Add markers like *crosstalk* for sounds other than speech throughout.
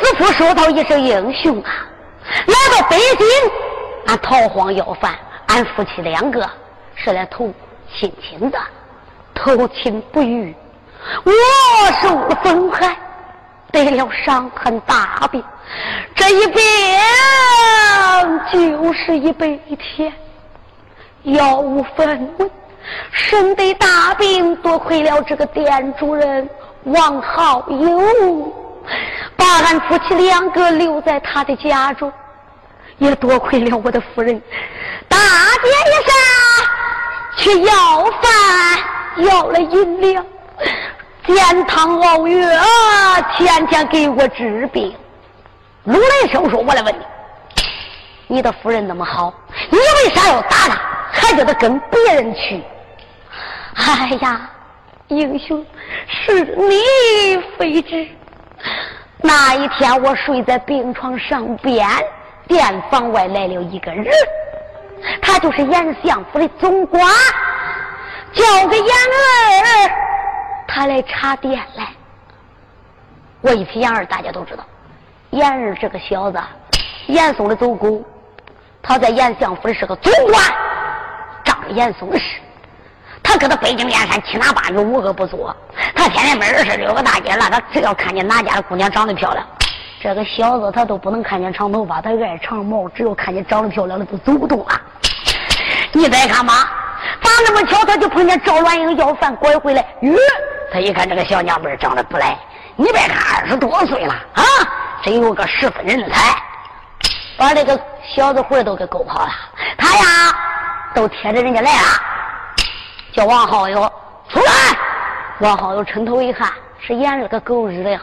子夫说到一声英雄啊！来到北京，俺逃荒要饭，俺夫妻两个是来投亲亲的，投亲不遇，我受了风寒，得了伤痕大病，这一病就是一百天，药无分文，身得大病，多亏了这个店主人王好友。把俺夫妻两个留在他的家中，也多亏了我的夫人大街一上去要饭，要了银两，煎汤熬药，天天给我治病。陆来生说：“我来问你，你的夫人那么好，你为啥要打他，还叫他跟别人去？”哎呀，英雄，是你非之。*laughs* 那一天，我睡在病床上边，店房外来了一个人，他就是严相府的总管，叫个严儿，他来查店来。我一提严儿，大家都知道，严儿这个小子，严嵩的走狗，他在严相府里是个总管，仗严嵩的事。他搁他北京燕山七拿八女无恶不作，他天天没事儿有个大街了，他只要看见哪家的姑娘长得漂亮，这个小子他都不能看见长头发，他爱长毛，只要看见长得漂亮的都走不动了。你再看吧，咋那么巧，他就碰见赵兰英要饭拐回来，咦，他一看这个小娘们长得不赖，你别看二十多岁了啊，真有个十分人才，把这个小子魂都给勾跑了。他呀，都贴着人家来了。叫王好友出来，王好友抻头一看，是严儿个狗日的！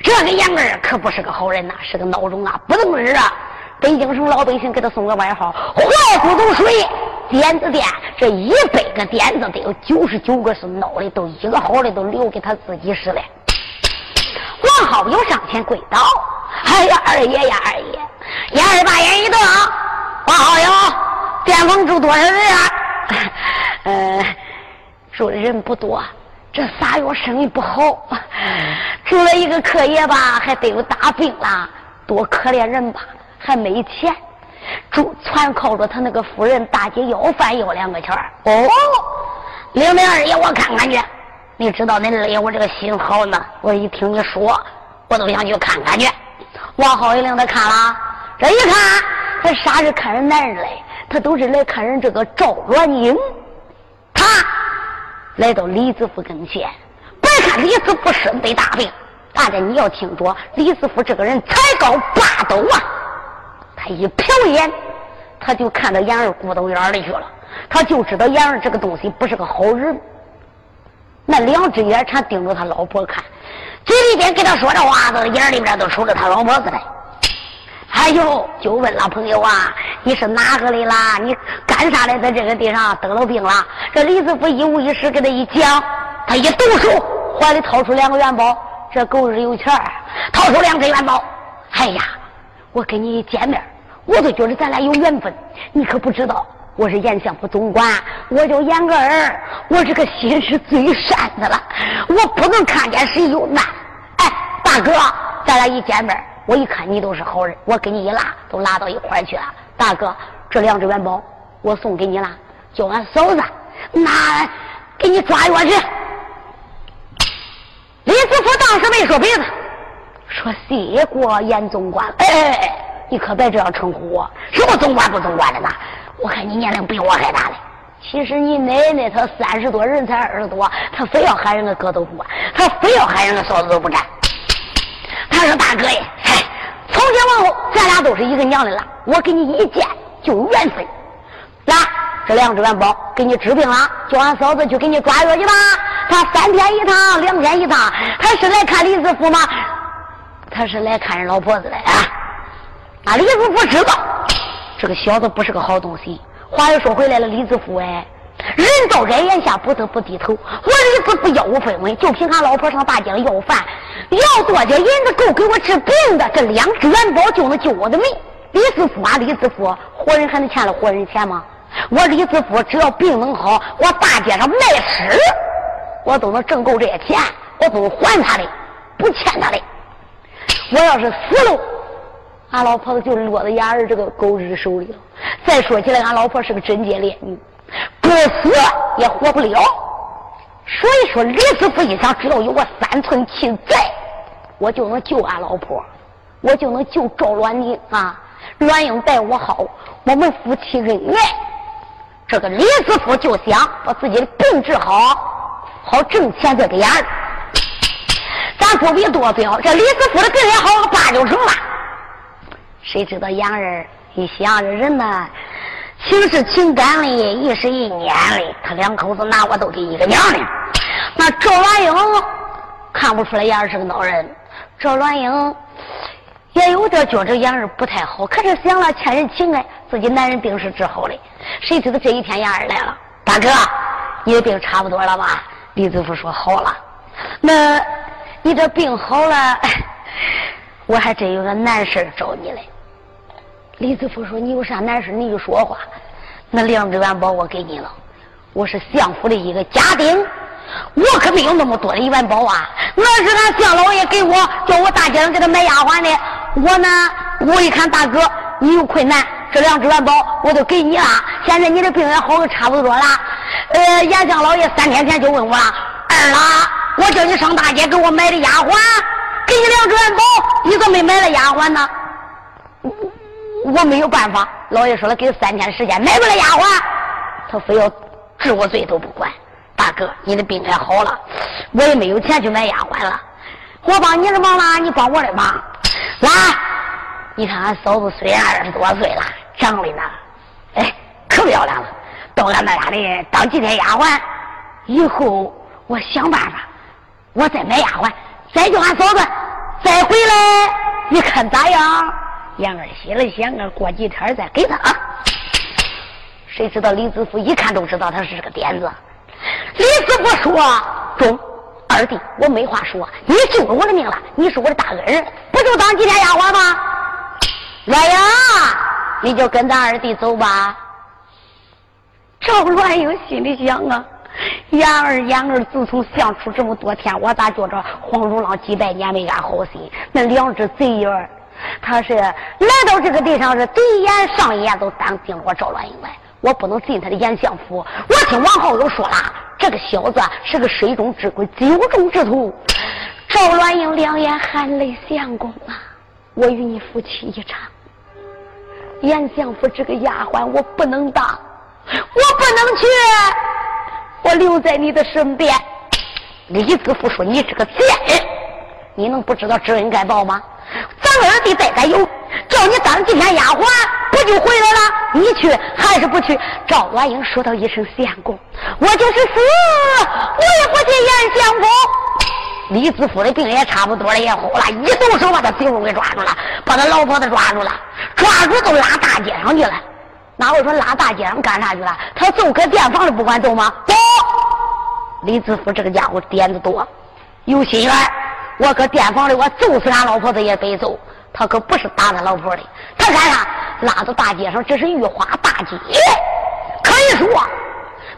这个严儿可不是个好人呐，是个孬种啊，不能日啊！北京城老百姓给他送个外号“坏骨头水点子店”，这一百个点子得有九十九个是孬的，都一个好的都留给他自己使了。王好友上前跪倒：“哎呀，二爷呀，二爷！”严儿把眼一瞪：“王好友，店房住多少人啊？” *laughs* 呃，住的人不多，这仨月生意不好，住了一个客爷吧，还得有大病了，多可怜人吧，还没钱，住全靠着他那个夫人大姐要饭要两个钱哦，领领二爷，我看看去。你知道恁二爷我这个心好呢，我一听你说，我都想去看看去。王好一领他看了，这一看，他啥是看人男人嘞？他都是来看人这个赵鸾英，他来到李子夫跟前，别看李子夫身得大病，大家你要听着，李子夫这个人才高八斗啊！他一瞟眼，他就看到杨儿骨头眼里去了，他就知道杨儿这个东西不是个好人。那两只眼全盯着他老婆看，嘴里边跟他说这话，子眼里边都瞅着他老婆子来。哎呦，就问了朋友啊，你是哪个的啦？你干啥来，在这个地上得了病了？这李子夫一五一十给他一讲，他一动手，怀里掏出两个元宝。这狗日有钱掏出两只元宝。哎呀，我跟你一见面，我都觉得咱俩有缘分。你可不知道，我是严相府总管，我叫严儿，我这个心是最善的了，我不能看见谁有难。哎，大哥，咱俩一见面。我一看你都是好人，我给你一拉，都拉到一块去了。大哥，这两只元宝我送给你了，叫俺嫂子拿给你抓药去。李子福当时没说别的，说谢过严总管。哎，你可别这样称呼我，什么总管不总管的呢？我看你年龄比我还大嘞。其实你奶奶她三十多，人才二十多，她非要喊人家哥都不管，她非要喊人家嫂子都不沾。他说：“大哥呀，嗨，从今往后，咱俩都是一个娘的了。我跟你一见就缘分。来，这两只元宝给你治病了，叫俺嫂子去给你抓药去吧。他三天一趟，两天一趟。他是来看李子福吗？他是来看人老婆子的啊。那李子福知道这个小子不是个好东西。话又说回来了，李子福哎。”人到这眼下不得不低头。我李子不要五分文，就凭俺老婆上大街上要饭，要多少银子够给我治病的？这两只元宝就能救我的命。李子福啊，李子福，活人还能欠了活人钱吗？我李子福只要病能好，我大街上卖尸，我都能挣够这些钱，我都能还他的，不欠他的。我要是死了，俺老婆子就落在伢儿这个狗日手里了。再说起来，俺老婆是个贞洁烈女，不死也活不了。所以说，李师傅一想，只要有我三寸气在，我就能救俺老婆，我就能救赵鸾英啊！鸾英待我好，我们夫妻恩爱。这个李师傅就想把自己的病治好，好挣钱再给伢儿。咱不必多表，这李师傅的病也好个八九成了。谁知道杨儿一想，这人呢，情是情感的，意是一念的，他两口子拿我都给一个娘的。那赵鸾英看不出来杨儿是个孬人，赵鸾英也有点觉着杨儿不太好，可是想了欠人情爱，自己男人病是治好的，谁知道这一天杨儿来了，大哥，你的病差不多了吧？李子福说好了，那。你这病好了，*laughs* 我还真有个难事找你嘞。李子福说：“你有啥难事你就说话。那两只元宝我给你了，我是相府的一个家丁，我可没有那么多的元宝啊。那是俺相老爷给我，叫我大街上给他买丫鬟的。我呢，我一看大哥你有困难，这两只元宝我都给你了。现在你的病也好的差不多了。呃，严相老爷三天前就问我了，二郎。”我叫你上大街给我买的丫鬟，给你两只元宝，你怎么没买了丫鬟呢？我没有办法，老爷说了，给三天时间买不了丫鬟，他非要治我罪都不管。大哥，你的病也好了，我也没有钱去买丫鬟了。我帮你的忙了，你帮我的忙。来，你看俺嫂子虽然二十多岁了，长得呢，哎，可漂亮了。到俺那家里当几天丫鬟，以后我想办法。我再买丫鬟，再叫俺嫂子再回来，你看咋样？杨儿心里想啊，过几天再给他啊。谁知道李子福一看都知道他是个点子。李子福说：“中二弟，我没话说，你救了我的命了，你是我的大恩人，不就当几天丫鬟吗？”鸳鸯，你就跟咱二弟走吧。赵乱英心里想啊。杨儿，杨儿，自从相处这么多天，我咋觉着黄鼠狼几百年没安好心？那两只贼眼儿，他是来到这个地上是第一眼上一眼都当定我赵鸾英来，我不能进他的严相府。我听王浩又说了，这个小子是个水中之鬼，酒中之徒。赵鸾英两眼含泪，相公啊，我与你夫妻一场。严相府这个丫鬟我不能当，我不能去。我留在你的身边，李子福说：“你是个贱人，你能不知道知恩该报吗？咱二弟再敢有，叫你当几天丫鬟，不就回来了？你去还是不去？”赵婉英说道一声：“相公，我就是死，我也不去严相公。”李子福的病也差不多了，也好了，一动手把他媳妇给抓住了，把他老婆子抓住了，抓住都拉大街上去了。那我说拉大街上干啥去了？他就搁店房里不管走吗？走！李子福这个家伙点子多，有心眼我搁店房里，我揍死俺老婆子也得揍。他可不是打他老婆的，他干啥？拉到大街上，这是玉花大街，可以说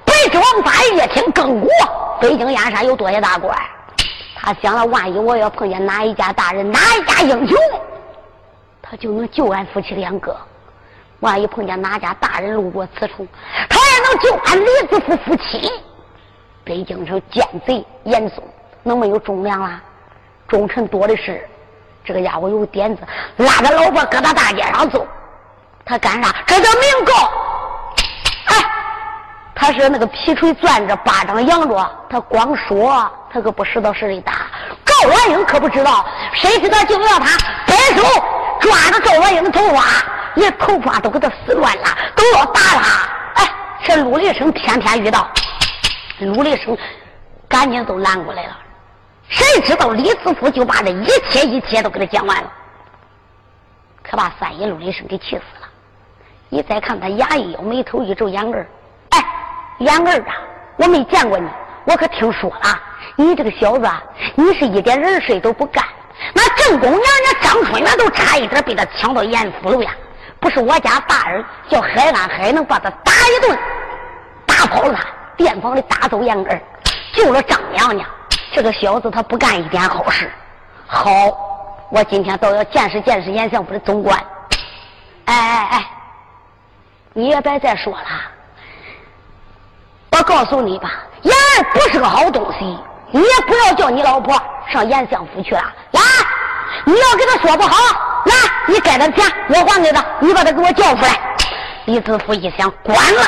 北之王法夜听更国，北京燕山有多些大官。他想了，万一我要碰见哪一家大人，哪一家英雄，他就能救俺夫妻两个。万一碰见哪家大人路过此处，他也能救俺李子福夫妻。北京城奸贼严嵩，能没有忠良啦？忠臣多的是。这个家伙有点子，拉着老婆搁到大街上走，他干啥？这叫明告。哎，他是那个皮锤攥着，巴掌扬着，他光说，他可不实到实的打。赵元英可不知道，谁知道就要他摆手抓着赵元英的头发。连头发都给他撕乱了，都要打他！哎，这陆立生偏偏遇到，陆立生赶紧都拦过来了。谁知道李子福就把这一切一切都给他讲完了，可把三爷陆立生给气死了。你再看他牙一咬，眉头一皱，眼儿，哎，眼儿啊，我没见过你，我可听说了，你这个小子，你是一点人事都不干。那正宫娘娘张春元都差一点被他抢到严府了呀！不是我家大人叫海安海能把他打一顿，打跑了他，店房里打走严根救了张娘娘。这个小子他不干一点好事，好，我今天倒要见识见识严相府的总管。哎哎哎，你也别再说了。我告诉你吧，严儿不是个好东西，你也不要叫你老婆上严相府去了。来，你要给他说不好，来，你该他的钱我还给他，你把他给我叫出来。李子福一想，管了。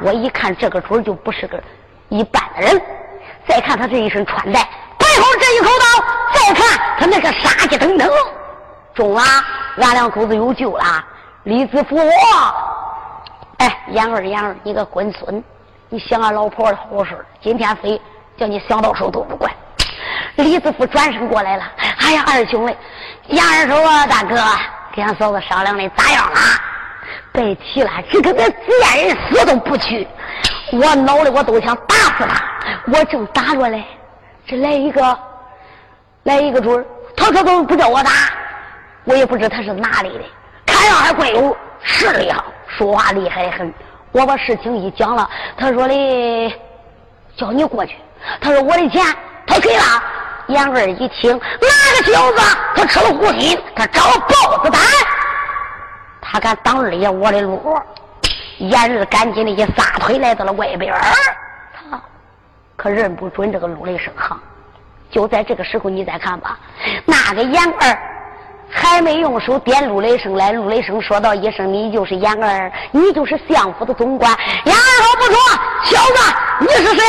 我一看这个主就不是个一般的人，再看他这一身穿戴，背后这一口刀，再看他那个杀气腾腾，中了，俺两口子有救了。李子福，哎，杨二杨二，你个滚孙，你想俺老婆的好事，今天非叫你想到手都不管。李子福转身过来了，哎呀，二兄嘞，杨二说啊，大哥，跟俺嫂子商量的咋样了？别提了，这个个贱人死都不去，我恼的我都想打死他。我正打着嘞，这来一个，来一个主儿，他可都不叫我打，我也不知他是哪里的，看样还怪有势力哈，说话厉害的很。我把事情一讲了，他说的叫你过去，他说我的钱他给了。杨二一听，哪个小子他吃了虎心，他找豹子胆。他敢挡二爷我的路，燕儿赶紧的一撒腿来到了外边儿，可认不准这个陆雷声哈。就在这个时候，你再看吧，那个燕儿还没用手点陆雷声来，陆雷声说道一声：“你就是燕儿，你就是相府的总管。”燕儿好不说，小子，你是谁？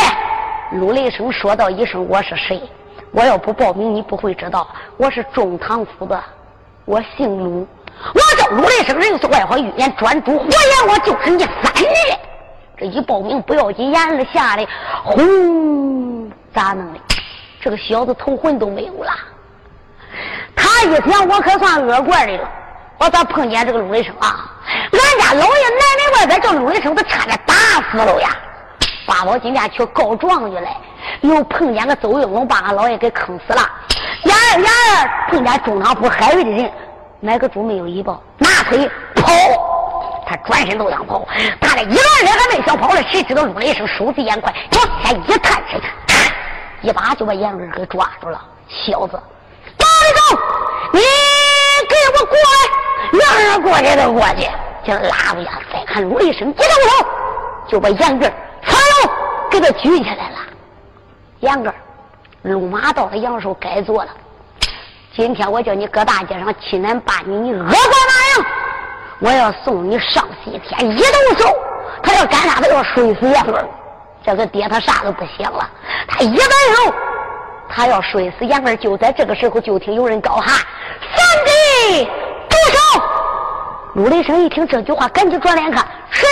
陆雷声说道一声：“我是谁？我要不报名，你不会知道，我是中堂府的，我姓陆。”我叫陆雷生，人是外号预言专诸火焰，我就是你三爷。一报名不要紧，眼儿吓得轰，咋弄的？这个小子头魂都没有了。他一想，我可算恶怪的了。我咋碰见这个陆雷生啊？俺家老爷奶奶外边叫陆雷生，他差点打死了呀！八宝今天去告状去了，又碰见个邹应龙，把俺老爷给坑死了。眼儿眼儿碰见中堂府海瑞的人。哪个猪没有一抱，拿腿跑，他转身都想跑，他这一乱人还没想跑呢，谁知道陆雷声手疾眼快，往前一探身，一把就把杨二给抓住了。小子，哪里走？你给我过来！让人过去就过去，就拉不下。再看陆雷声一动手，就把杨二噌喽给他举起来了。杨二路马到了杨寿该做了。今天我叫你搁大街上欺男霸女，你恶贯哪样？我要送你上西天。一动手，他要干啥？他要睡死杨二。这个爹他啥都不想了。他一动手，他要睡死杨二。就在这个时候，就听有人高喊：“三弟，住手！”陆雷声一听这句话，赶紧转脸看谁？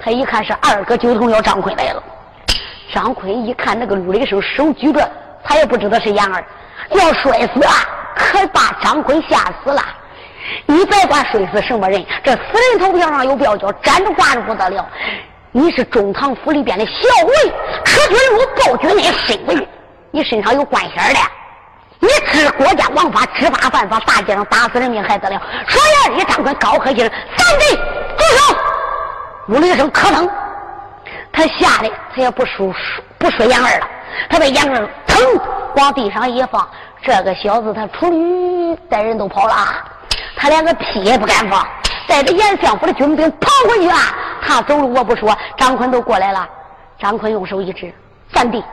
他一看是二哥九头鸟张坤来了。张坤一看那个陆雷声手举着，他也不知道是杨二。要摔死啊！可把张坤吓死了。你别管摔死什么人，这死人头票上有标叫站着挂着不得了。你是中堂府里边的校尉，可军如暴君的身份，你身上有官衔的，你知国家王法，知法犯法，大街上打死人命还得了？说呀，你张坤高喝一声：“三弟，住手！”呜了一声，可疼。他吓得他也不说不说杨二了，他把杨二腾往地上一放，这个小子他出驴带人都跑了，他连个屁也不敢放，带着严相府的军兵跑回去了。他走路我不说，张坤都过来了。张坤用手一指：“三弟，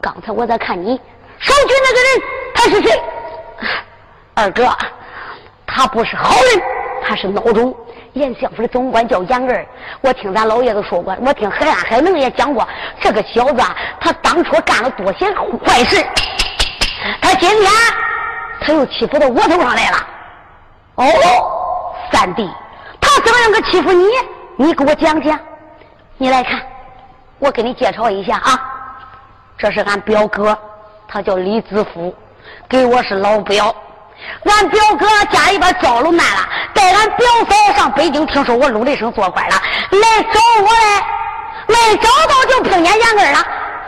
刚才我在看你守军那个人，他是谁？”二哥，他不是好人，他是孬种。严相府的总管叫严二，我听咱老爷子说过，我听海安海能也讲过，这个小子啊他当初干了多些坏事，他今天他又欺负到我头上来了。哦，三弟，他怎么样个欺负你？你给我讲讲。你来看，我给你介绍一下啊，这是俺表哥，他叫李子福，给我是老表。俺表哥家里边遭了难了，带俺表嫂上北京，听说我陆雷生做官了，来找我来，没找到就碰见杨根了。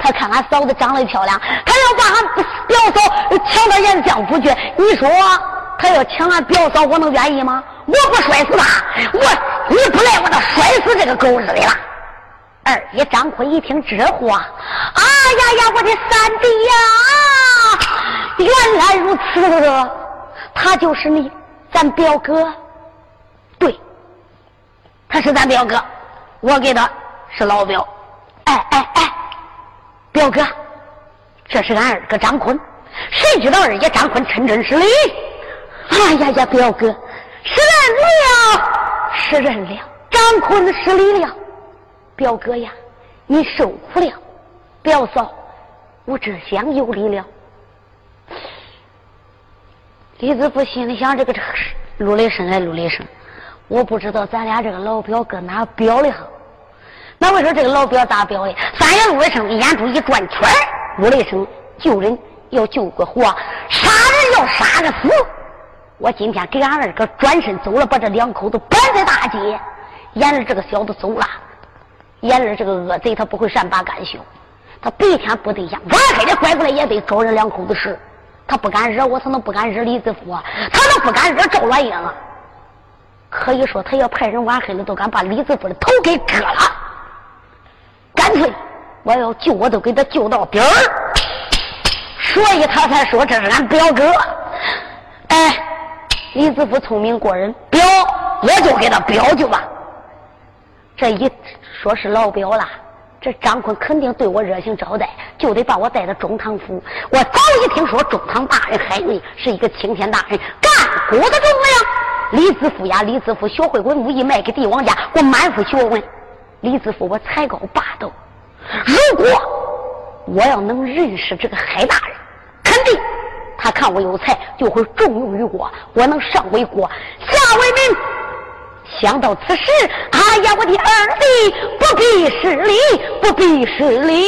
他看俺嫂子长得漂亮，他要把俺表嫂抢到严相府去。你说他要抢俺表嫂，我能愿意吗？我不摔死他，我你不来，我都摔死这个狗日的了。二爷张坤一听这话，啊呀呀，我的三弟呀，原来如此。他就是你，咱表哥。对，他是咱表哥，我给他是老表。哎哎哎，表哥，这是俺二哥张坤。谁知道二爷张坤称真实理？哎呀呀，表哥，是人了，是人了，张坤失礼了。表哥呀，你受苦了。表嫂，我这厢有礼了。李子福心里想：这个这个陆雷声哎，陆雷声，我不知道咱俩这个老表搁哪表的好。那我说这个老表咋表的？三爷陆雷声眼珠一转圈陆雷声救人要救个活，杀人要杀个死。我今天给俺二哥转身走了，把这两口子摆在大街。眼儿这个小子走了，眼儿这个恶贼他不会善罢甘休，他白天不对象，晚黑的拐过来也得找人两口子事。他不敢惹我，他能不敢惹李子福？他能不敢惹赵乱英？可以说，他要派人晚黑了，都敢把李子福的头给割了。干脆，我要救，我都给他救到底儿。所以他才说这是俺表哥。哎，李子福聪明过人，表我就给他表去吧。这一说是老表了。这张坤肯定对我热情招待，就得把我带到中堂府。我早已听说中堂大人海瑞是一个青天大人，干国的重量。李子富呀，李子富学会文武艺，卖给帝王家，我满腹学问。李子富我才高八斗。如果我要能认识这个海大人，肯定他看我有才，就会重用于我。我能上为国，下为民。想到此时，哎呀，我的二弟不必失礼，不必失礼。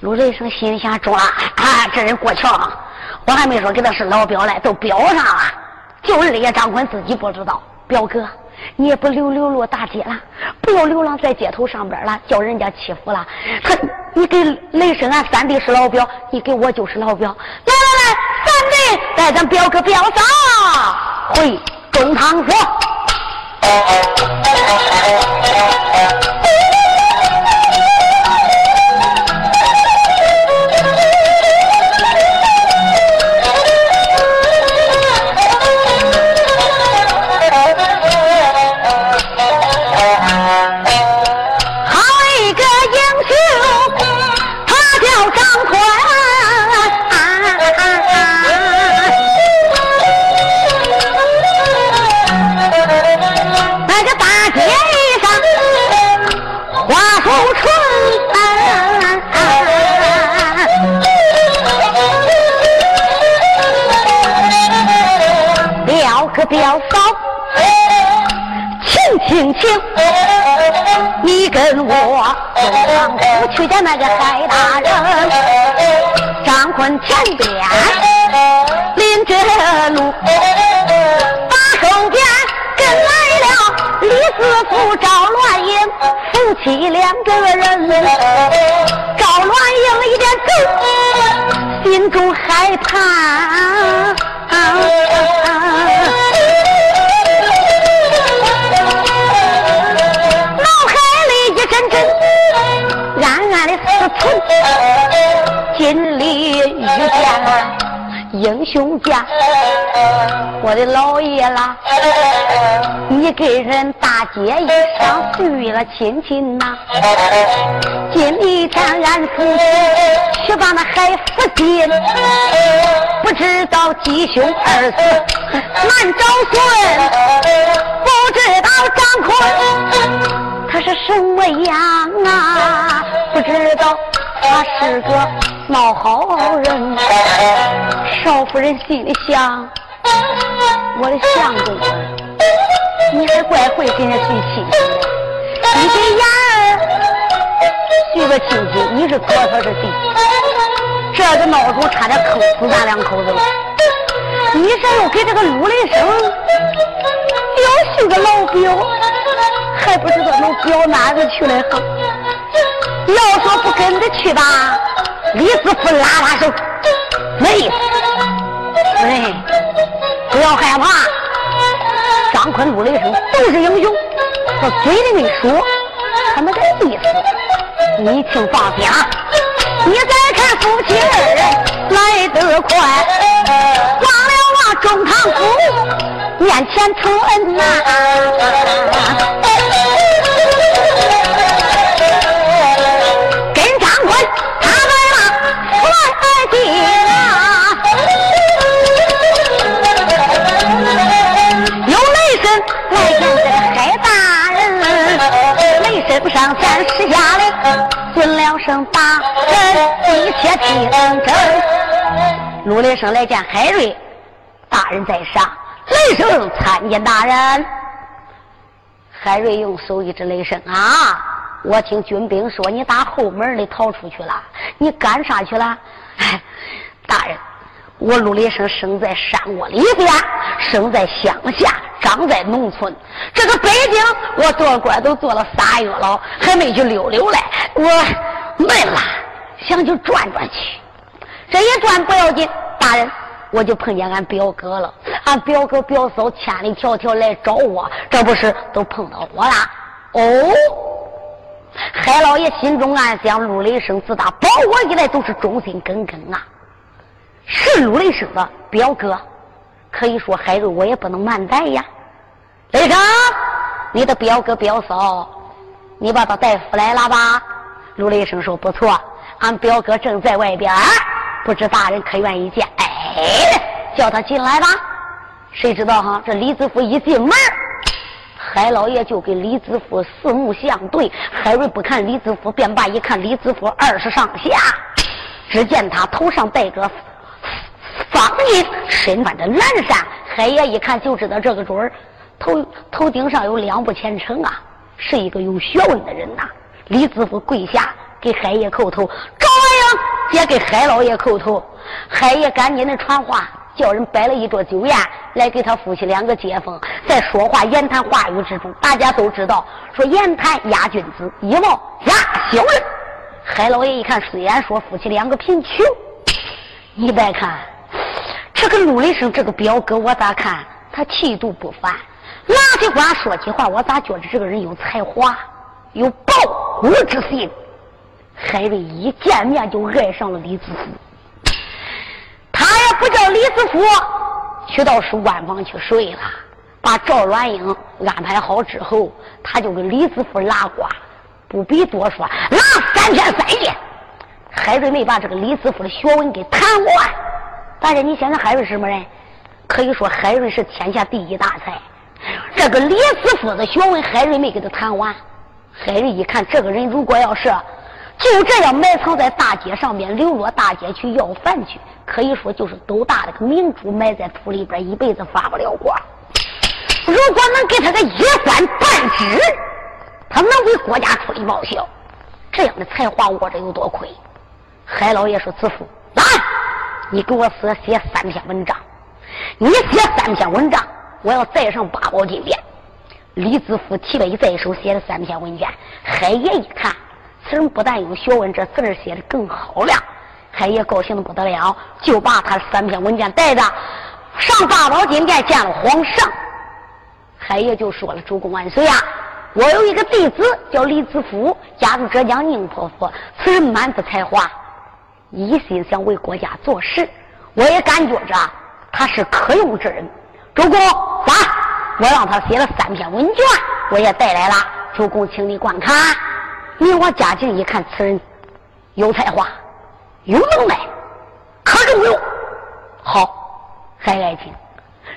陆雷生心想：中了，啊，这人过桥，我还没说给他是老表嘞，都表上了。就二爷张坤自己不知道，表哥，你也不流流落大街了，不要流浪在街头上边了，叫人家欺负了。他，你给雷神俺三弟是老表，你给我就是老表。来来来，三弟带咱表哥表嫂回。中堂表嫂，请请请，你跟我中堂府去见那个海大人。张坤前边领着路，把后边跟来了李四福、赵乱英夫妻两个人。赵乱英一边走，心中害怕。今里遇见英雄家，我的老爷啦，你给人大街一上续了亲情呐。今天俺父亲去把那海福进，不知道吉凶二字难找孙，不知道张坤他是什么样啊？不知道。他是个老好人，少夫人心里想：我的相公，你还怪会跟人随亲戚？你给燕儿随个亲戚，你是哥，他是弟，这个闹钟差点坑死咱两口子了。你说又给这个陆雷生又是个老表，还不知道能表哪个去了好。要说不跟着去吧，李子福拉拉手，没意思。夫人，不要害怕，张坤、陆雷声都是英雄，我嘴里没说，他没个意思，你请放心啊。你再看夫妻二人来得快，中堂府面前承恩呐。不，上前施下令，尊了声大人，一切听真。陆雷生来见海瑞大人在上，雷声参见大人。海瑞用手一指雷声啊，我听军兵说你打后门里逃出去了，你干啥去了？哎，大人，我陆雷生生在山窝里边，生在乡下，长在农村。这个北京我做官都做了仨月了，还没去溜溜嘞。我闷了，想去转转去。这一转不要紧，大人，我就碰见俺表哥了。俺表哥表嫂千里迢迢来找我，这不是都碰到我了？哦，海老爷心中暗想：陆雷声自打保我以来都是忠心耿耿啊，是陆雷声的表哥，可以说海瑞我也不能慢待呀。雷声，你的表哥表嫂，你把他带回来了吧？陆雷声说：不错，俺表哥正在外边。不知大人可愿意见？哎，叫他进来吧。谁知道哈？这李子福一进门，海老爷就跟李子福四目相对。海瑞不看李子福，便罢。一看李子福二十上下，只见他头上戴个方巾，身穿着蓝衫。海爷一看就知道这个准儿，头头顶上有两部前程啊，是一个有学问的人呐。李子福跪下给海爷叩头。也给海老爷叩头，海爷赶紧的传话，叫人摆了一桌酒宴来给他夫妻两个接风。在说话言谈话语之中，大家都知道说言谈压君子，以貌压小人。海老爷一看，虽然说夫妻两个贫穷，你再看这个陆雷生这个表哥，我咋看他气度不凡，拿起话说起话，我咋觉得这个人有才华，有报国之心。海瑞一见面就爱上了李子福，他也不叫李子福去到书馆房去睡了，把赵软英安排好之后，他就跟李子福拉呱，不必多说，拉三天三夜。海瑞没把这个李子福的学问给谈完。大家，你想想海瑞什么人？可以说海瑞是天下第一大才。这个李子福的学问，海瑞没给他谈完。海瑞一看，这个人如果要是……就这样埋藏在大街上面，流落大街去要饭去，可以说就是斗大的个明珠埋在土里边，一辈子发不了光。如果能给他个一官半职，他能为国家出力报效。这样的才华我这有多亏？海老爷说：“子父，来，你给我写写三篇文章。你写三篇文章，我要再上八宝金殿。”李子福提笔在手写了三篇文件。海爷一看。此人不但有学问，这字儿写的更好了。海爷高兴的不得了，就把他三篇文件带着上八宝金殿见了皇上。海爷就说了：“主公万岁啊！我有一个弟子叫李子福，家住浙江宁波府。此人满腹才华，一心想为国家做事。我也感觉着他是可用之人。主公，来，我让他写了三篇文卷，我也带来了。主公，请你观看。”你我家境一看，此人有才华，有能耐，可重用。好，海爱卿，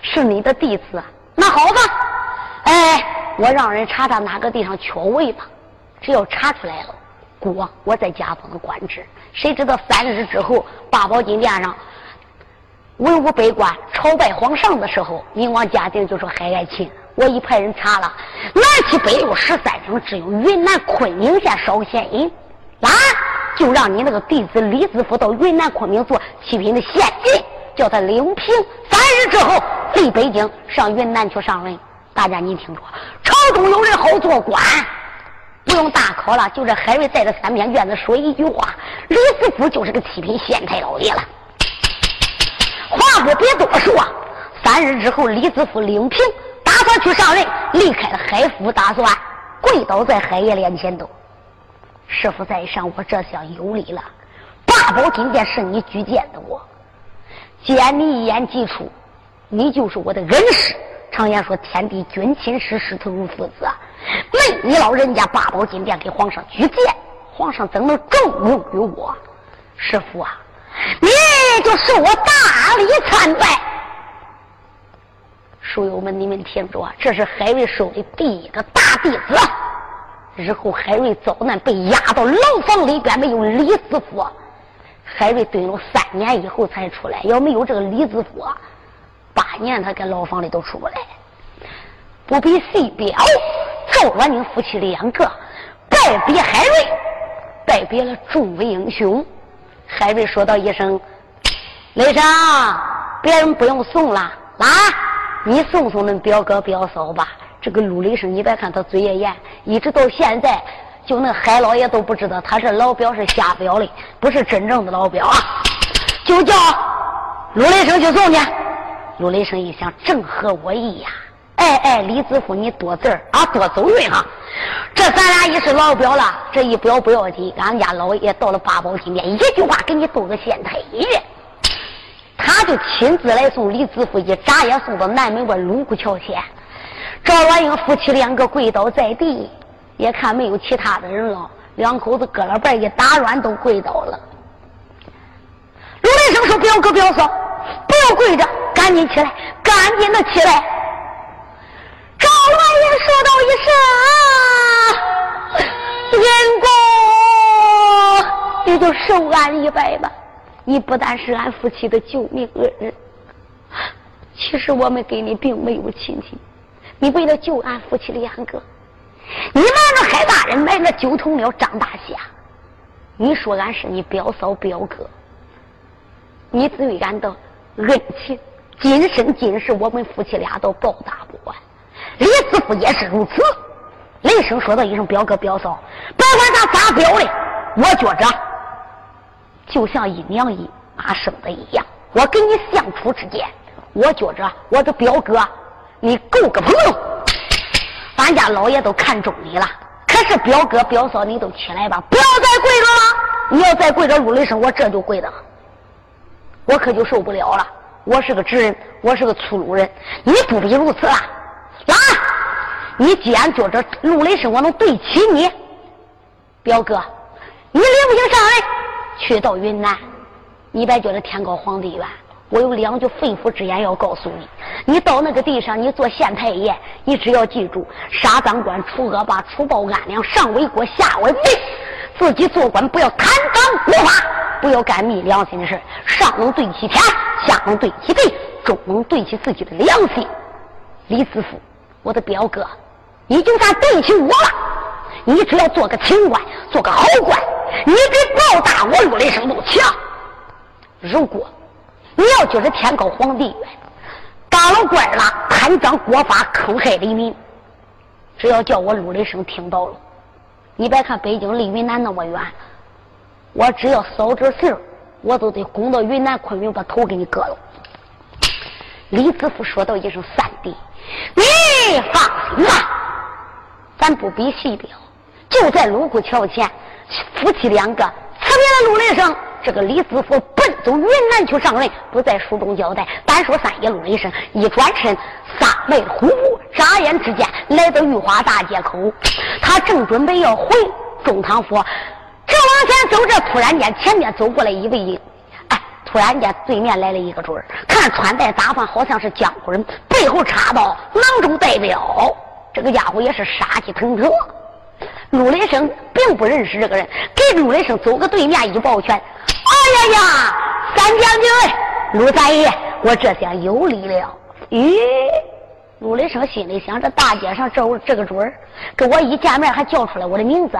是你的弟子。那好吧，哎，我让人查查哪个地方缺位吧。只要查出来了，国我再加封官职。谁知道三日之后，八宝金殿上文武百官朝拜皇上的时候，明王嘉靖就说：“海爱卿。”我已派人查了，南七北六十三省，只有云南昆明县稍显阴。来，就让你那个弟子李子福到云南昆明做七品的县令，叫他领平。三日之后回北京，上云南去上任。大家你听着，朝中有人好做官，不用大考了。就这海瑞带着三篇卷子说一句话，李子福就是个七品县太老爷了。话不别多说，三日之后李子福领平。打算去上任，离开了海府，打算跪倒在海爷脸前都。师傅在上，我这下有礼了。八宝金殿是你举荐的，我见你一眼即出，你就是我的恩师。常言说，天地君亲师，师徒如父子啊。没你老人家八宝金殿给皇上举荐，皇上怎能重用于我？师傅啊，你就受我大礼参拜。书友们，你们听着，这是海瑞收的第一个大弟子。日后海瑞遭难，被押到牢房里边，没有李子福，海瑞蹲了三年以后才出来。要没有这个李子福，八年他搁牢房里都出不来。不比细表，赵元宁夫妻两个拜别海瑞，拜别了众位英雄。海瑞说道一声：“雷生，别人不用送了，来，你送送恁表哥表嫂吧。”这个陆雷声，你别看他嘴也严，一直到现在，就那海老爷都不知道他是老表是瞎表的，不是真正的老表啊！就叫陆雷声去送去。陆雷声一想，正合我意呀！哎哎，李子富，你多字儿啊，多走运哈！这咱俩也是老表了，这一表不要紧，俺家老爷到了八宝金殿，一句话给你斗个县太爷。他就亲自来送李子富，一眨眼送到南门外卢沟桥前。赵元英夫妻两个跪倒在地，也看没有其他的人了，两口子搁了背一打软都跪倒了。卢雷生说：“表哥表嫂，不要跪着，赶紧起来，赶紧的起来。”赵元英说道一声：“恩公，你就受俺一拜吧。你不但是俺夫妻的救命恩人，其实我们跟你并没有亲情。”你为了救俺夫妻两个，你瞒着海大人，埋了九头鸟张大侠。你说俺是你表嫂表哥，你对俺的恩情，今生今世我们夫妻俩都报答不完。李师傅也是如此。雷声说道一声：“表哥表嫂，别管他咋表的，我觉着就像一娘一妈生的一样。我跟你相处之间，我觉着我的表哥。”你够个朋友！咱家老爷都看中你了。可是表哥表嫂，你都起来吧，不要再跪着了。你要再跪着，陆雷声我这就跪的，我可就受不了了。我是个直人，我是个粗鲁人，你不必如此了。来，你既然觉着陆雷声我能对起你，表哥，你领兵上来，去到云南，你别觉得天高皇帝远。我有两句肺腑之言要告诉你：你到那个地上，你做县太爷，你只要记住，杀赃官，除恶霸，除暴安良，上为国，下为民。自己做官不要贪赃枉法，不要干昧良心的事上能对得起天，下能对得起地，中能对起自己的良心。李子富，我的表哥，你就算对起我了，你只要做个清官，做个好官，你比报答我陆雷声都强。如果。你要觉得天高皇帝远，当了官了，贪赃国法，坑害黎民，只要叫我陆雷声听到了，你别看北京离云南那么远，我只要扫这信我都得攻到云南昆明，把头给你割了。李子富说道一声：“三弟，你放心吧，咱不比细表，就在卢沟桥前，夫妻两个辞别了陆雷声。”这个李子福奔走云南去上任，不在书中交代。单说三爷陆雷声，一转身，撒迈虎步，眨眼之间来到玉华大街口。他正准备要回中堂府，正往前走着，突然间前面走过来一位，哎，突然间对面来了一个准儿，看穿戴打扮好像是江湖人，背后插刀，囊中带镖，这个家伙也是杀气腾腾。陆雷声并不认识这个人，给陆雷声走个对面一抱拳。哎呀呀，三将军，陆三爷，我这下有礼了。咦，陆雷声心里想：这大街上这这个准儿，跟我一见面还叫出来我的名字，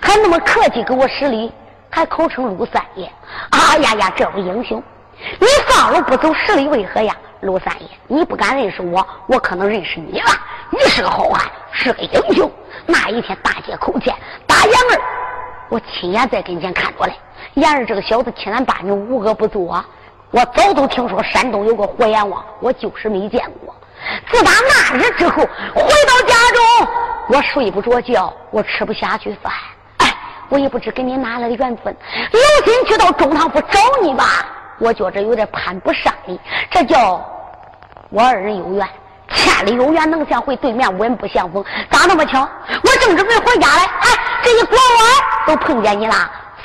还那么客气给我施礼，还口称陆三爷。哎呀呀，这位英雄，你放路不走十里为何呀？陆三爷，你不敢认识我，我可能认识你了。你是个好汉，是个英雄。那一天大街口见打杨儿，我亲眼在跟前看着嘞。言儿这个小子欺男霸女，无恶不作。我早都听说山东有个火阎王，我就是没见过。自打那日之后，回到家中，我睡不着觉，我吃不下去饭。我也不知跟你哪来的缘分，有心去到中堂府找你吧，我觉着有点攀不上你。这叫我二人有缘，千里有缘能相会，对面稳不相逢。咋那么巧？我正准备回家来，哎，这一拐弯都碰见你了。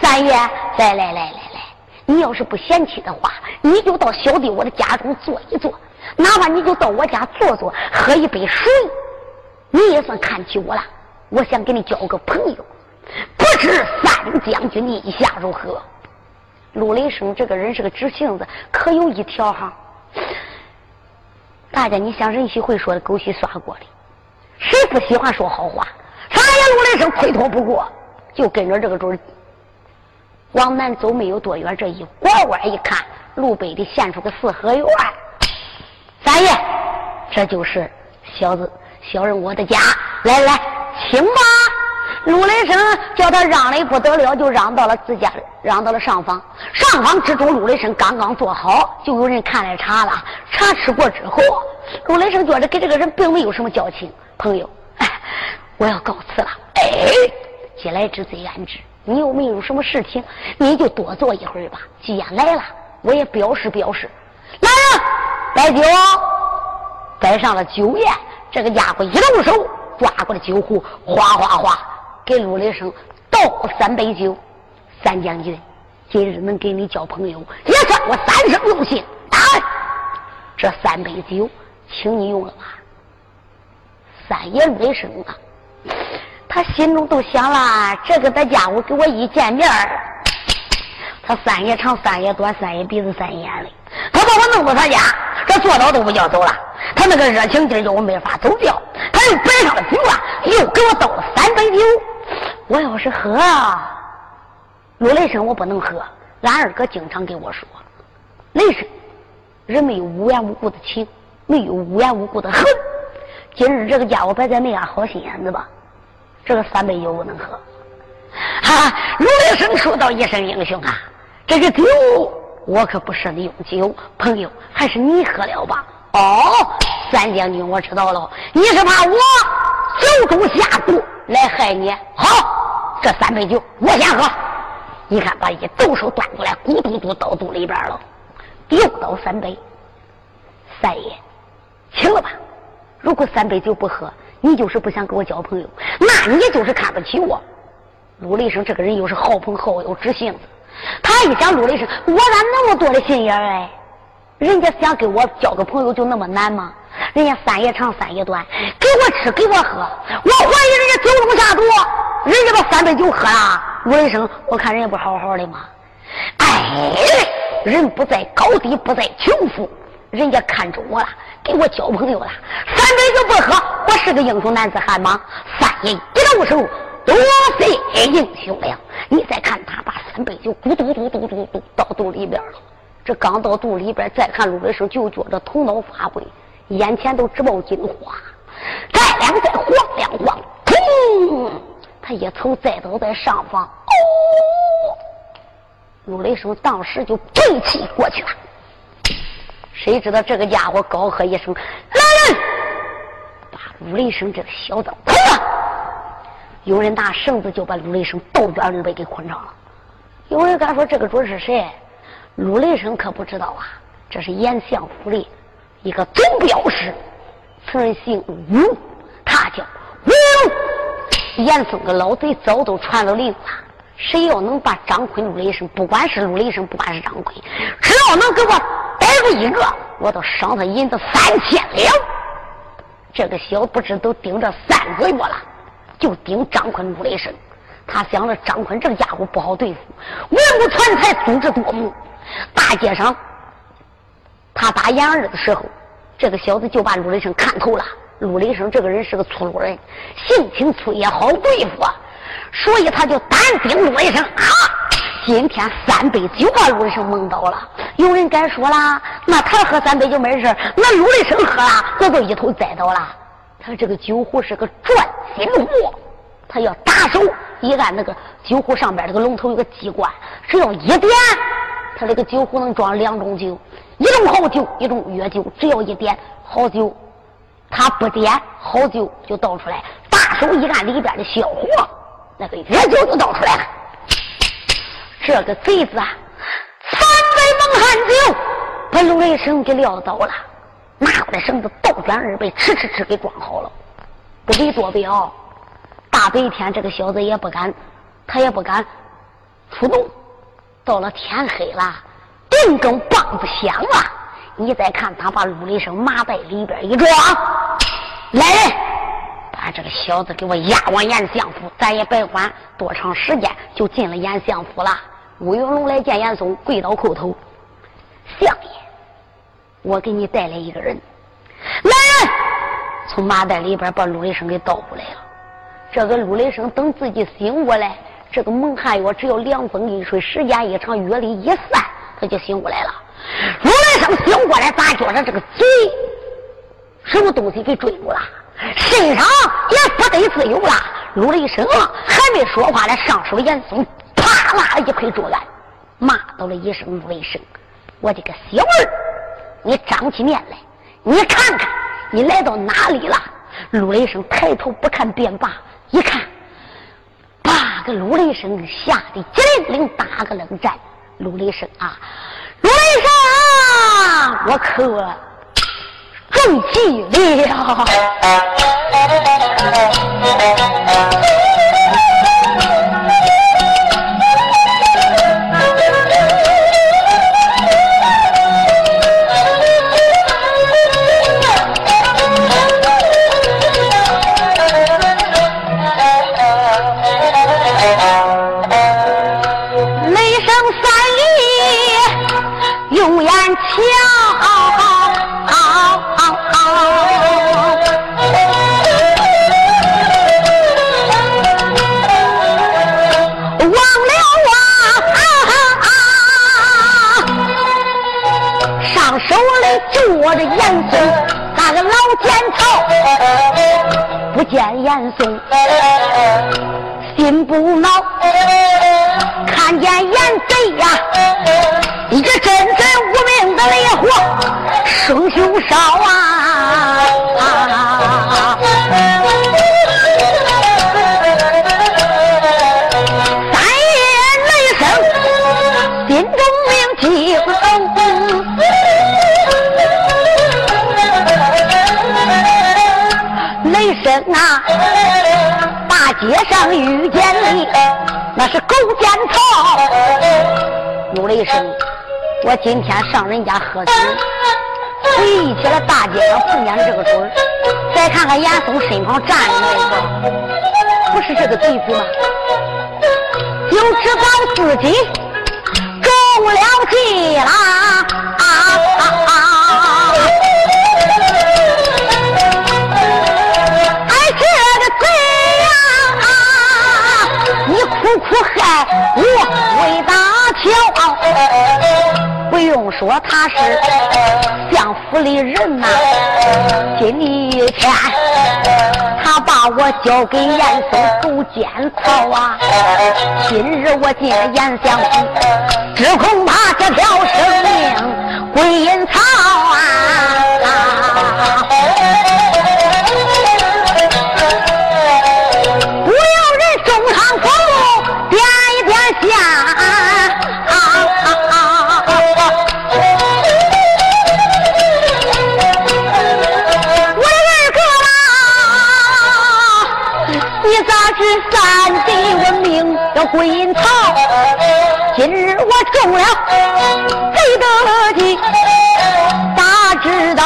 三爷，来来来来来，你要是不嫌弃的话，你就到小弟我的家中坐一坐，哪怕你就到我家坐坐，喝一杯水，你也算看起我了。我想跟你交个朋友，不知三将军意下如何？陆雷生这个人是个直性子，可有一条哈。大家，你想任喜会说的，狗血刷锅的，谁不喜欢说好话？三爷陆雷声推脱不过，就跟着这个准往南走没有多远，这一拐弯一看，路北的现出个四合院。三爷，这就是小子小人我的家，来来，请吧。陆雷声叫他让的不得了，就让到了自家，让到了上方。上方之中，陆雷声刚刚坐好，就有人看来茶了。茶吃过之后，陆雷声觉得跟这个人并没有什么交情，朋友，我要告辞了。哎，既来之则安之，你又没有什么事情，你就多坐一会儿吧。既然来了，我也表示表示。来人，摆酒，摆上了酒宴。这个家伙一动手，抓过了酒壶，哗哗哗。给陆雷生倒三杯酒，三将军，今日能给你交朋友，也算我三生有幸。来，这三杯酒，请你用了吧。三爷雷生啊，他心中都想了，这个在家伙给我一见面他三爷长，三爷短，三爷鼻子，三爷眼泪，他把我弄到他家，这坐倒都不叫走了。他那个热情劲叫我没法走掉。他又摆上了酒啊，又给我倒了三杯酒。我要是喝，陆雷声我不能喝。俺二哥经常给我说，雷声人没有无缘无故的情，没有无缘无故的恨。今日这个家伙摆在那样好心眼子吧，这个三杯酒不能喝。哈，陆雷声说道一声英雄啊，这个酒我可不舍得用酒，朋友还是你喝了吧。哦，三将军我知道了，你是怕我酒中下毒来害你？好。这三杯酒我先喝，你看把一抖手端过来，咕嘟嘟倒肚里边了，又倒三杯。三爷，请了吧。如果三杯酒不喝，你就是不想跟我交朋友，那你就是看不起我。陆雷生这个人又是好朋好友知性子，他一想陆雷生，我咋那么多的心眼哎？人家想跟我交个朋友就那么难吗？人家三爷长三爷短，给我吃给我喝，我怀疑人家酒中下毒。人家把三杯酒喝了，陆雷声，我看人家不好好的吗？哎，人不在高低，不在穷富，人家看中我了，给我交朋友了。三杯酒不喝，我是个英雄男子汉吗？三爷一动手，多费英雄了。你再看他把三杯酒咕嘟嘟嘟嘟嘟倒肚里边了，这刚到肚里边，再看陆雷声，就觉着头脑发昏，眼前都直冒金花，再两再晃两晃，砰！他一头栽倒在上方，哦！陆雷声当时就背气过去了。谁知道这个家伙高喝一声：“来人！”把陆雷声这个小子捆了。有人拿绳子就把陆雷声倒院里边给捆上了。有人敢说这个主是谁？陆雷声可不知道啊。这是严相府里一个总镖师，此人姓吴，他叫吴龙。严嵩个老贼早都传了令了，谁要能把张坤、陆雷声，不管是陆雷声，不管是张坤，只要能给我逮住一个，我都赏他银子三千两。这个小不知都盯着三个月了，就盯张坤、陆雷声。他想着张坤这个家伙不好对付，文武全才，组织多谋。大街上，他打杨二的时候，这个小子就把陆雷生看透了。陆雷生这个人是个粗鲁人，性情粗也好对付，所以他就单盯陆雷生啊。今天三杯酒把陆雷生蒙倒了。有人敢说啦？那他喝三杯就没事那陆雷生喝了，那就一头栽倒了。他这个酒壶是个转心壶，他要打手一按那个酒壶上边这个龙头有个机关，只要一点，他这个酒壶能装两种酒，一种好酒，一种药酒，只要一点好酒。他不点好酒就倒出来，大手一按里边的小火，那个热酒就倒出来了。这个贼子啊，三杯蒙汗酒把陆雷声给撂倒了。拿过来绳子，倒卷二背，哧哧哧给装好了，不给坐标。大白天，这个小子也不敢，他也不敢出动。到了天黑了，定更棒子响了。你再看他把陆雷声麻袋里边一装，来人，把这个小子给我押往严相府。咱也别管多长时间，就进了严相府了。吴云龙来见严嵩，跪倒叩头，相爷，我给你带来一个人。来人，从麻袋里边把陆雷声给倒过来了。这个陆雷声等自己醒过来，这个蒙汗药只要凉风一吹，时间一长，药力一散，他就醒过来了。陆雷声醒过来，咋觉着这个嘴什么东西给追住了，身上也不得自由了。陆雷声还没说话呢，上手严嵩啪啦一拍桌案，骂到了一声：“陆雷声，我这个小儿，你长起面来，你看看你来到哪里了？”陆雷声抬头不看便罢。一看，个陆雷生吓得激灵灵打个冷战。陆雷生啊，陆雷声，我可中计了。见严嵩心不恼，看见严贼呀，一个真真无名的烈火生熊烧啊！三爷雷声心中明记。街上遇见你，那是狗奸曹。陆雷声，我今天上人家喝酒，回忆起了大街上碰见的这个准儿。再看看严嵩身旁站的那个，不是这个贼子吗？就知道自己中了计啦！大乔，不用说他是相府里人呐。今天他把我交给严嵩狗奸曹啊，今日我见严相府，只恐怕这条生命归阴曹啊。归阴曹，今日我中了贼得计，咋知道？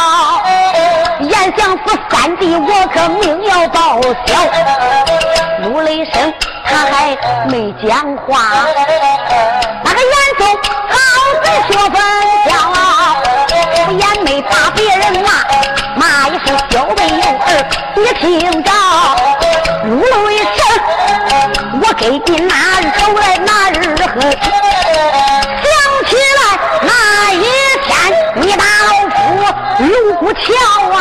严相府三弟我可命要报销？陆雷声他还没讲话，那个严嵩好嘴说分晓，也没把别人骂，骂一声小辈有儿，你听着，陆雷，给你拿。走来那日何？想起来那一天，你打老夫卢沟桥啊！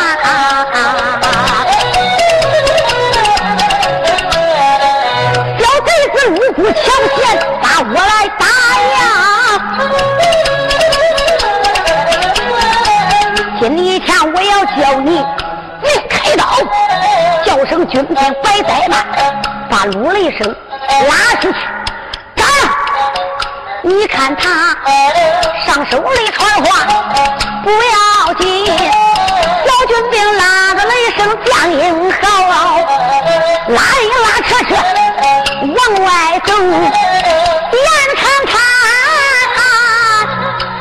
小贼子卢沟桥前把我来打呀！今天我要叫你一开刀，叫声军兵白怠慢，把陆雷声拉出去，走！你看他上手里传话，不要紧，小军兵拉着雷声，将应好，拉一拉扯扯往外走，眼看他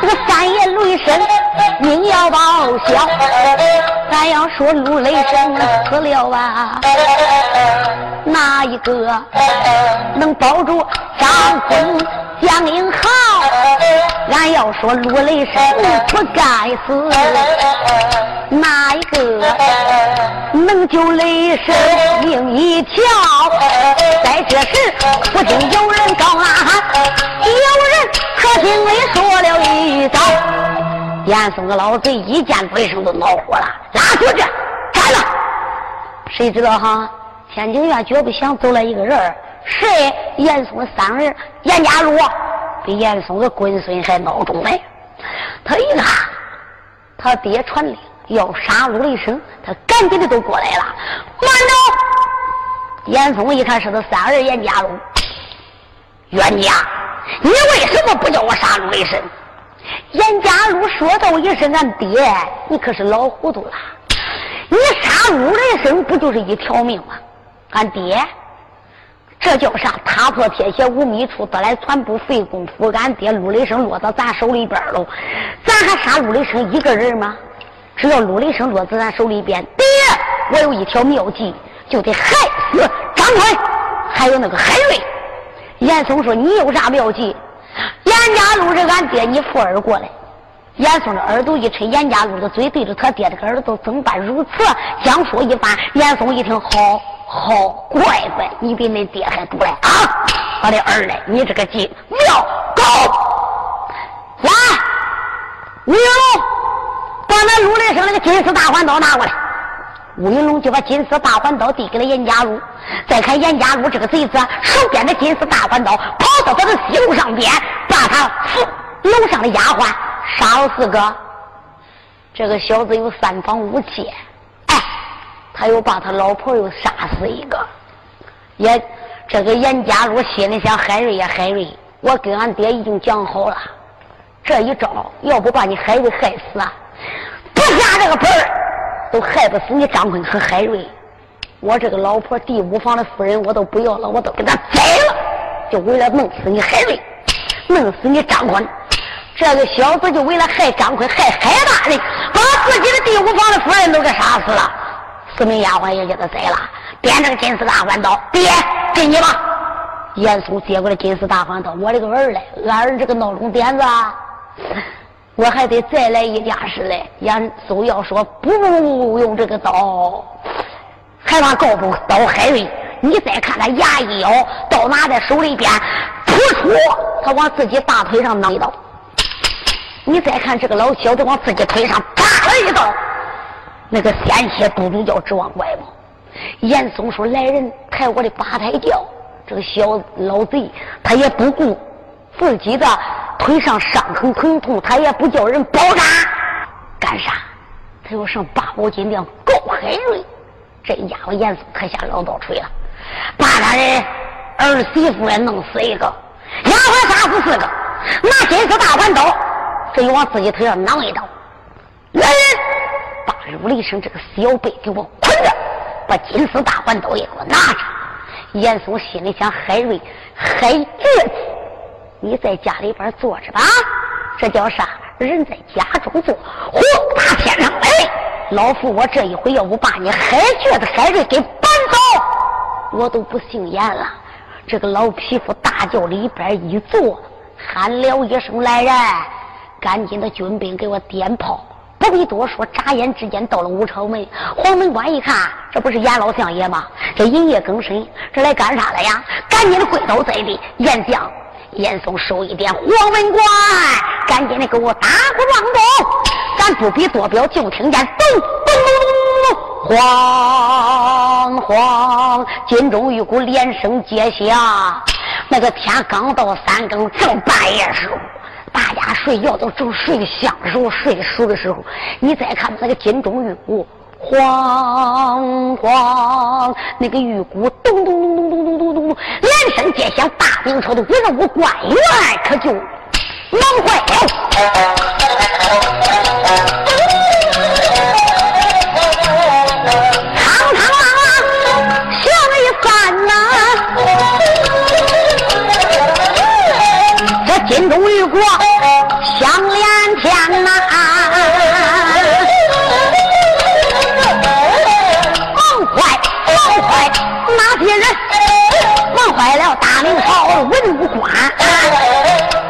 这个三爷雷神，命要报销。俺要说陆雷神死了啊，哪一个能保住张坤江英豪？俺要说陆雷神不该死，哪一个能救雷神命一条？在这时，不听有人高喊，有人可听没说了一招。严嵩个老贼一见雷声都恼火了，拉出去斩了。谁知道哈？天津院绝不想走来一个人谁？严嵩的三儿严家禄。比严嵩的龟孙还孬种呢！他一看，他爹传令要杀陆雷声，他赶紧的都过来了。慢着！严嵩一看是他三儿严家禄，冤家，你为什么不叫我杀陆雷声？严家禄说道也是：“俺爹，你可是老糊涂了！你杀陆雷声不就是一条命吗？俺爹。”这叫啥？踏破铁鞋无觅处，得来全不费功夫。俺爹陆雷声落到咱手里边喽，咱还杀陆雷声一个人吗？只要陆雷声落在咱手里边，爹，我有一条妙计，就得害死张坤，还有那个海瑞。严嵩说：“你有啥妙计？”严家禄是俺爹，你附耳过来。严嵩的耳朵一吹，严家禄的嘴对着他爹的个耳朵，怎办如此？讲说一番，严嵩一听，好。好乖乖，你比恁爹还毒嘞啊！我的儿嘞，你这个计妙高！来，吴云龙，把那陆雷生那个金丝大环刀拿过来。吴云龙就把金丝大环刀递给了严家禄。再看严家禄这个贼子，手边的金丝大环刀到他的西路上边，把他扶楼上的丫鬟杀了四个。这个小子有三房五妾。哎他又把他老婆又杀死一个，也这个严家禄心里想：海瑞呀，海瑞，我跟俺爹已经讲好了，这一招要不把你海瑞害死啊，不下这个本儿，都害不死你张坤和海瑞。我这个老婆第五房的夫人我都不要了，我都给他宰了，就为了弄死你海瑞，弄死你张坤。这个小子就为了害张坤，害海大人，把自己的第五房的夫人都给杀死了。四名丫鬟也给他宰了，掂着个金丝大环刀，爹给你吧。严嵩接过来金丝大环刀，我这个儿嘞，俺儿这个闹钟点子，我还得再来一架势嘞。严嵩要说不用这个刀，害怕告不刀海瑞。你再看他牙一咬，刀拿在手里边，突出他往自己大腿上弄一刀。你再看这个老小子往自己腿上扎了一刀。那个鲜血嘟嘟叫，直往外冒。严嵩说：“来人，抬我的八抬轿。”这个小老贼，他也不顾自己的腿上伤痕疼痛，他也不叫人包扎，干啥？他要上八宝金殿告海瑞。这家伙严嵩可下老道锤了，把他的儿媳妇也弄死一个，丫鬟杀死四个，拿金丝大环刀，这又往自己腿上攮一刀。来人！把陆雷声这个小辈给我捆着，把金丝大环刀也给我拿着。严嵩心里想：海瑞，海绝子，你在家里边坐着吧。这叫啥？人在家中坐，火打天上来。老夫我这一回要不把你海绝子海瑞给，我都不姓严了。这个老匹夫大轿里边一坐，喊了一声：“来人，赶紧的军兵给我点炮。”不必多说，眨眼之间到了武朝门。黄门关一看，这不是严老相爷吗？这营夜更深，这来干啥来呀？赶紧的跪倒在地，严相、严嵩手一点，黄门关，赶紧的给我打鼓望钟。咱不必多表，就听见咚咚咚咚，晃晃，金钟玉鼓连声接响。那个天刚到三更，正半夜时候。大家睡觉都正睡得香的时候，睡熟的时候，你再看那个金钟玉鼓，晃晃，那个玉鼓咚咚咚咚咚咚咚咚，连声接响，大明朝的文武官员可就忙坏了。中与国相连天呐忙坏忙坏那些人忙坏了大明朝文武官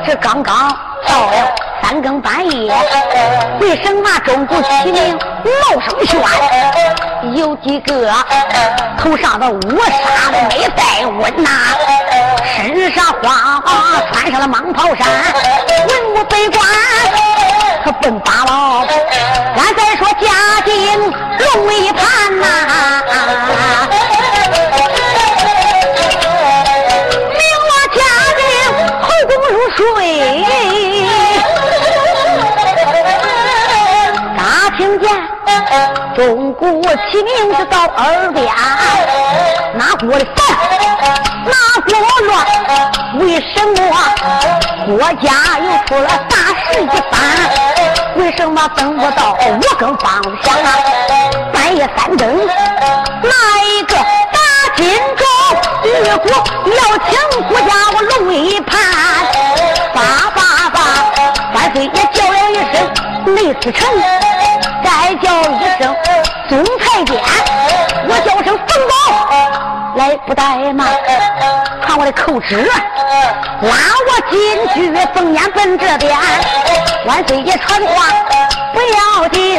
这刚刚到了三更半夜为什么钟鼓齐鸣闹声喧几个头上的乌纱没带稳呐，身上花穿上了蟒袍衫，文武百官可奔八老。俺再说家境龙一盘呐。钟鼓起名字到耳边，哪国的烦，哪国乱？为什么国家又出了大事一番？为什么等不到五更方向啊？半夜三更，哪一个大金钟玉鼓要请国家我龙一盘？叭叭叭，万岁爷叫了一声雷思成。再叫一声总裁监，我叫声冯宝，来不怠慢，看我的口齿，拉我进去凤眼奔这边。万岁爷传话不要紧，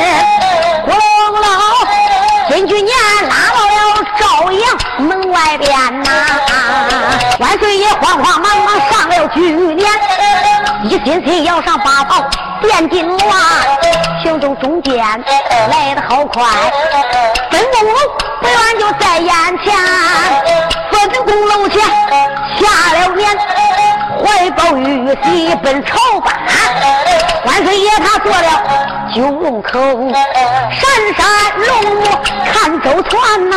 咕隆隆进去年一心心要上八宝殿金銮。行走中间来得好快，分公楼不远就在眼前，分公楼前下了年，怀抱玉玺奔朝班，万岁爷他做了九龙口，闪闪龙目看舟船呐，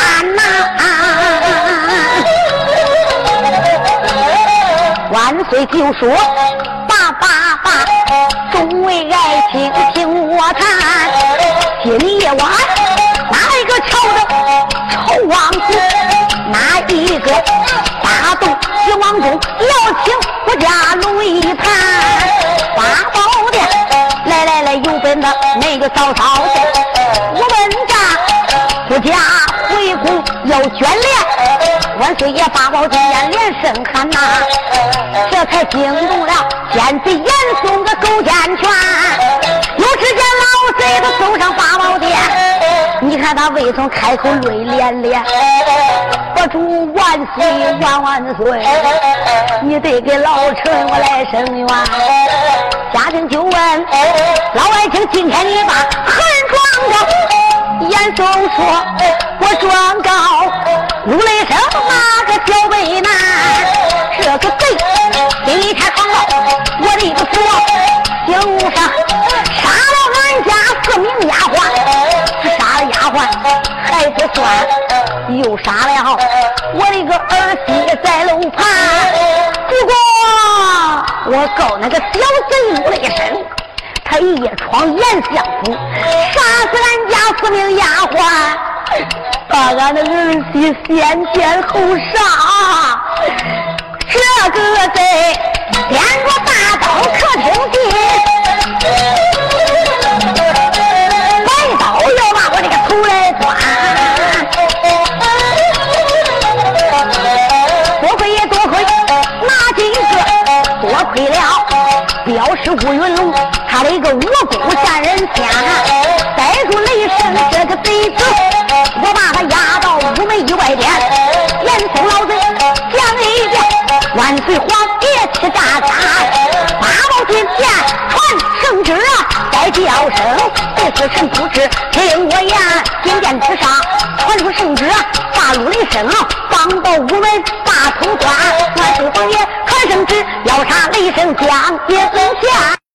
不参呐！万岁就说：“爸爸爸，众位爱卿听我谈。今夜晚哪一个朝的丑王子？哪一个大动希望中要请我家龙一盘？八宝殿，来来来，有本的那个嫂嫂的，我问家不家。”要眷恋，万岁爷八宝金殿连声喊呐，这才惊动了奸贼严嵩的狗奸权。又只见老贼他走上八宝殿，你看他未曾开口泪连连，我祝万岁万万岁，你得给老臣我来声援。家丁就问老爱卿，今天你把楼上杀了俺家四名丫鬟，杀了丫鬟还不算，又杀了我的个儿媳在楼盘。不过我告那个小贼陆雷声，他一夜闯严相府，杀死俺家四名丫鬟。把俺的儿媳先奸后杀，这个贼掂着大刀可挺镖师吴云龙，他的一个武功吓人天，逮住雷神这个贼子。我把他押到午门以外边，严嵩老贼讲一遍，万岁皇爷气炸天，八宝金殿传圣旨啊，再叫声被死臣不知，听我言，金殿之上传出圣旨啊，大陆雷声放到午门大头端，万岁皇爷传圣旨，要杀雷声响也尊前。